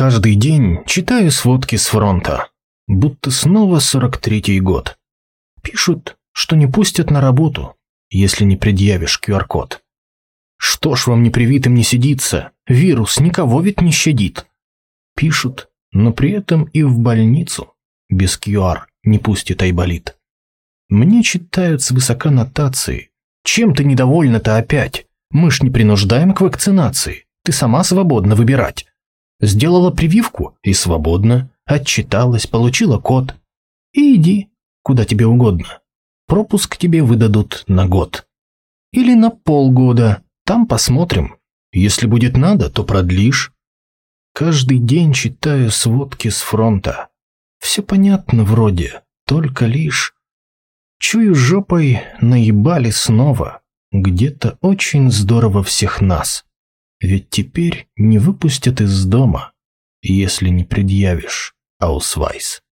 Каждый день читаю сводки с фронта. Будто снова 43-й год. Пишут, что не пустят на работу, если не предъявишь QR-код. Что ж вам непривитым не сидится? Вирус никого ведь не щадит. Пишут, но при этом и в больницу без QR не пустит Айболит. Мне читают свысока нотации. Чем ты недовольна-то опять? Мы ж не принуждаем к вакцинации. Ты сама свободна выбирать. Сделала прививку и свободно. Отчиталась, получила код. И иди, куда тебе угодно. Пропуск тебе выдадут на год. Или на полгода. Там посмотрим. Если будет надо, то продлишь. Каждый день читаю сводки с фронта. Все понятно вроде, только лишь... Чую жопой, наебали снова. Где-то очень здорово всех нас. Ведь теперь не выпустят из дома, если не предъявишь аусвайс.